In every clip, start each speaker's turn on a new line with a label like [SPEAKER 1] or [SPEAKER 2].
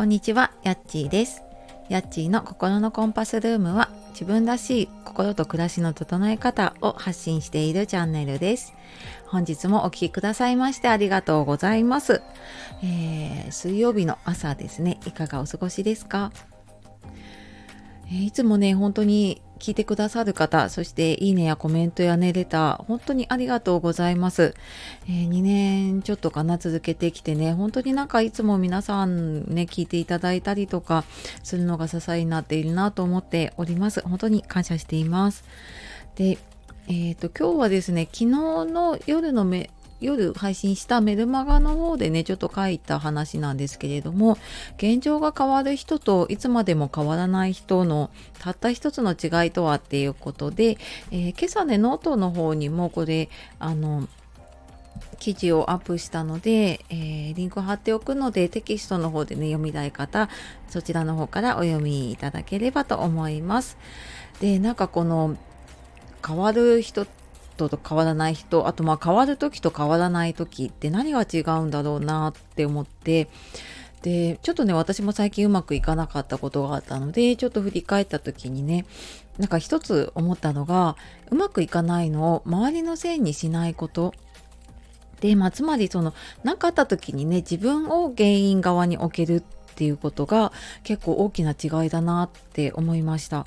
[SPEAKER 1] こんにちは、やっちーです。やっちーの心のコンパスルームは自分らしい心と暮らしの整え方を発信しているチャンネルです。本日もお聴きくださいましてありがとうございます。えー水曜日の朝ですね、いかがお過ごしですか、えーいつもね、本当に聞いてくださる方、そしていいねやコメントやね、レター、本当にありがとうございます。えー2年ちょっとかな続けてきてね本当になんかいつも皆さんね聞いていただいたりとかするのが支えになっているなと思っております本当に感謝していますでえっ、と今日はですね昨日の夜のめ夜配信したメルマガの方でねちょっと書いた話なんですけれども現状が変わる人といつまでも変わらない人のたった一つの違いとはっていうことで、えー今朝ねノートの方にもこれあの記事をアップしたので、えーリンクを貼っておくのでテキストの方でね読みたい方そちらの方からお読みいただければと思います。でなんかこの変わる人と変わらない人あとまあ変わる時と変わらない時って何が違うんだろうなって思ってでちょっとね私も最近うまくいかなかったことがあったのでちょっと振り返った時にねなんか一つ思ったのがうまくいかないのを周りのせいにしないことで、まあ、つまりその何かあった時にね自分を原因側に置けるっていうことが結構大きな違いだなって思いました。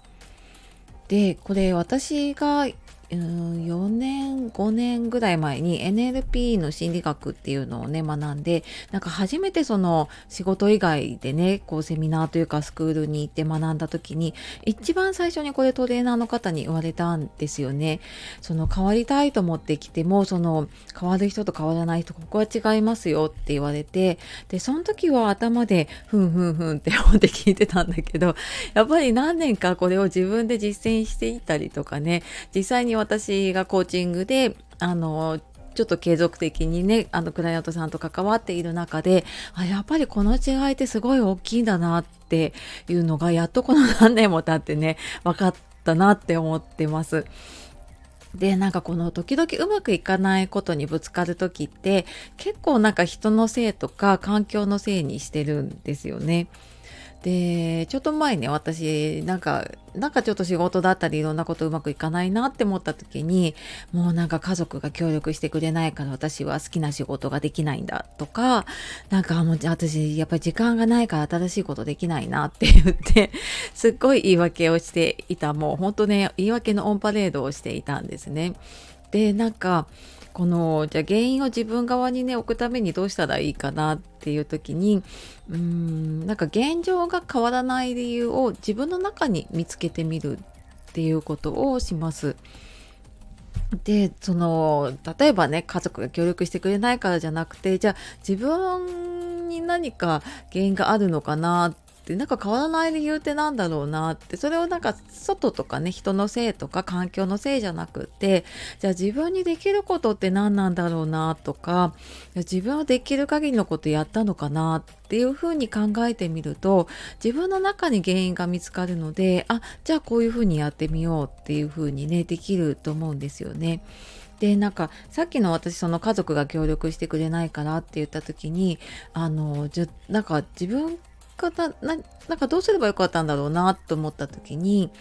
[SPEAKER 1] でこれ私が4年5年ぐらい前に NLP の心理学っていうのをね学んでなんか初めてその仕事以外でねこうセミナーというかスクールに行って学んだ時に一番最初にこれトレーナーの方に言われたんですよね。その変わりたいと思ってきてもその変わる人と変わらない人ここは違いますよって言われてでその時は頭でふんふんふんって思って聞いてたんだけどやっぱり何年かこれを自分で実践していったりとかね実際に私がコーチングであのちょっと継続的にねあのクライアントさんと関わっている中であやっぱりこの違いってすごい大きいんだなっていうのがやっとこの何年も経ってね分かったなって思ってます。でなんかこの時々うまくいかないことにぶつかる時って結構なんか人のせいとか環境のせいにしてるんですよね。でちょっと前ね私なんかなんかちょっと仕事だったりいろんなことうまくいかないなって思った時にもうなんか家族が協力してくれないから私は好きな仕事ができないんだとかなんかもう私やっぱり時間がないから新しいことできないなって言ってすっごい言い訳をしていたもう本当ね言い訳のオンパレードをしていたんですね。でなんかこのじゃあ原因を自分側にね置くためにどうしたらいいかなっていう時にうーんなんか現状が変わらない理由を自分の中に見つけてみるっていうことをします。でその例えばね家族が協力してくれないからじゃなくてじゃあ自分に何か原因があるのかなってなんか変わらない理由ってなんだろうなってそれをなんか外とかね人のせいとか環境のせいじゃなくってじゃあ自分にできることって何なんだろうなとか自分はできる限りのことやったのかなっていうふうに考えてみると自分の中に原因が見つかるのであじゃあこういうふうにやってみようっていうふうにねできると思うんですよね。でなんかさっきの私その家族が協力してくれないからって言った時にあのじゃなんか自分方ななんかどうすればよかったんだろうなと思った時に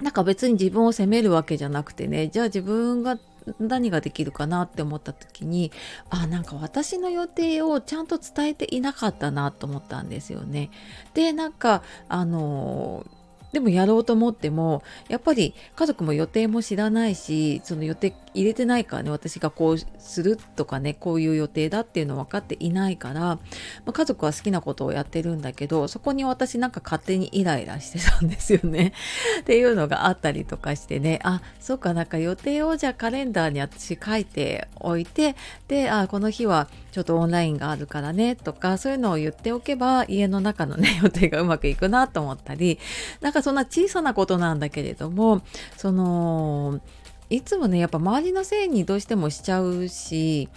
[SPEAKER 1] なんか別に自分を責めるわけじゃなくてねじゃあ自分が何ができるかなって思った時にあなんか私の予定をちゃんと伝えていなかったなと思ったんですよね。でなんかあのでもやろうと思ってもやっぱり家族も予定も知らないしその予定入れてないからね私がこうするとかねこういう予定だっていうの分かっていないから、まあ、家族は好きなことをやってるんだけどそこに私なんか勝手にイライラしてたんですよね。っていうのがあったりとかしてねあそうかなんか予定をじゃあカレンダーに私書いておいてであこの日はちょっとオンラインがあるからねとかそういうのを言っておけば家の中のね予定がうまくいくなと思ったりなんかそんな小さなことなんだけれどもそのいつもねやっぱ周りのせいにどうしてもしちゃうし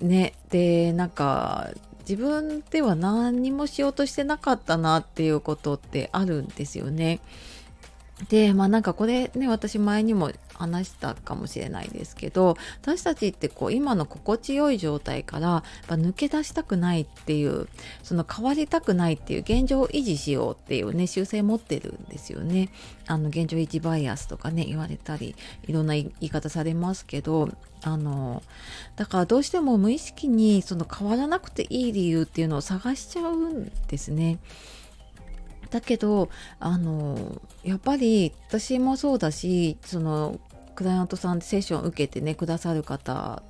[SPEAKER 1] ねでなんか自分では何にもしようとしてなかったなっていうことってあるんですよね。でまあなんかこれね私前にも話したかもしれないですけど私たちってこう今の心地よい状態から抜け出したくないっていうその変わりたくないっていう現状を維持しようっていうね習性持ってるんですよね。あの現状維持バイアスとかね言われたりいろんな言い方されますけどあのだからどうしても無意識にその変わらなくていい理由っていうのを探しちゃうんですね。だけどあのやっぱり私もそうだしそのクライアントさんセッション受けてねくださる方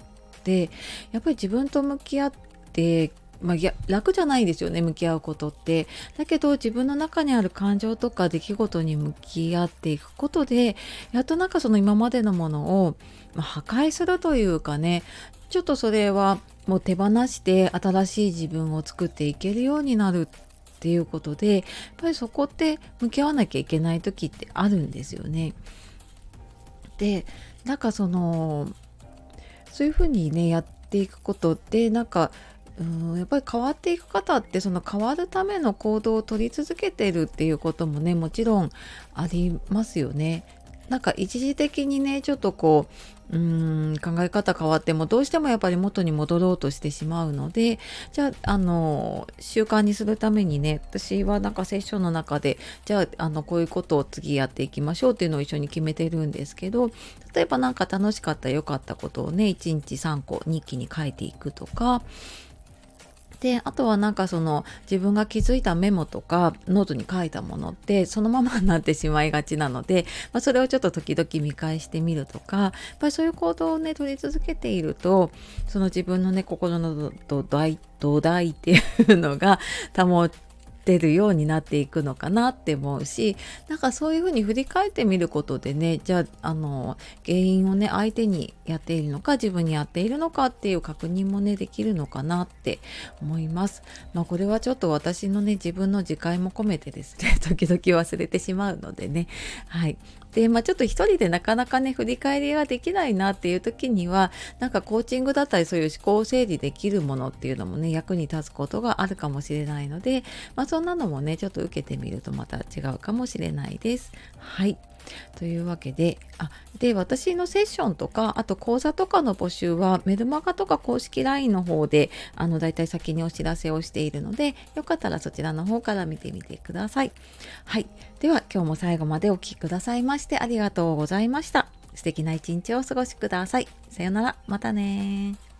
[SPEAKER 1] でやっぱり自分と向き合ってまあ、楽じゃないですよね向き合うことって。だけど自分の中にある感情とか出来事に向き合っていくことでやっとなんかその今までのものを、ま、破壊するというかねちょっとそれはもう手放して新しい自分を作っていけるようになるっていうことでやっぱりそこって向き合わなきゃいけない時ってあるんですよね。でなんかそのそういうふうにねやっていくことってなんかうんやっぱり変わっていく方ってその変わるための行動を取り続けてるっていうこともねもちろんありますよね。なんか一時的にねちょっとこううーん考え方変わってもどうしてもやっぱり元に戻ろうとしてしまうのでじゃああの習慣にするためにね私はなんかセッションの中でじゃああのこういうことを次やっていきましょうっていうのを一緒に決めてるんですけど例えば何か楽しかった良かったことをね1日3個日記に書いていくとかであとはなんかその自分が気づいたメモとかノートに書いたものってそのままになってしまいがちなので、まあ、それをちょっと時々見返してみるとかやっぱりそういう行動をね取り続けているとその自分のね心の土台土台っていうのが保って出るようになっていくのかなって思うしなんかそういうふうに振り返ってみることでねじゃああの原因をね相手にやっているのか自分にやっているのかっていう確認もねできるのかなって思います。まあ、これはちょっと私のね自分の自戒も込めてですね 時々忘れてしまうのでねはいで、まあ、ちょっと一人でなかなかね振り返りができないなっていう時にはなんかコーチングだったりそういう思考整理できるものっていうのもね役に立つことがあるかもしれないので、まあ、そんなのもねちょっと受けてみるとまた違うかもしれないです。はいというわけで、あ、で、私のセッションとか、あと講座とかの募集はメルマガとか公式 LINE の方で、あの、だいたい先にお知らせをしているので、よかったらそちらの方から見てみてください。はい。では、今日も最後までお聴きくださいましてありがとうございました。素敵な一日をお過ごしください。さよなら。またね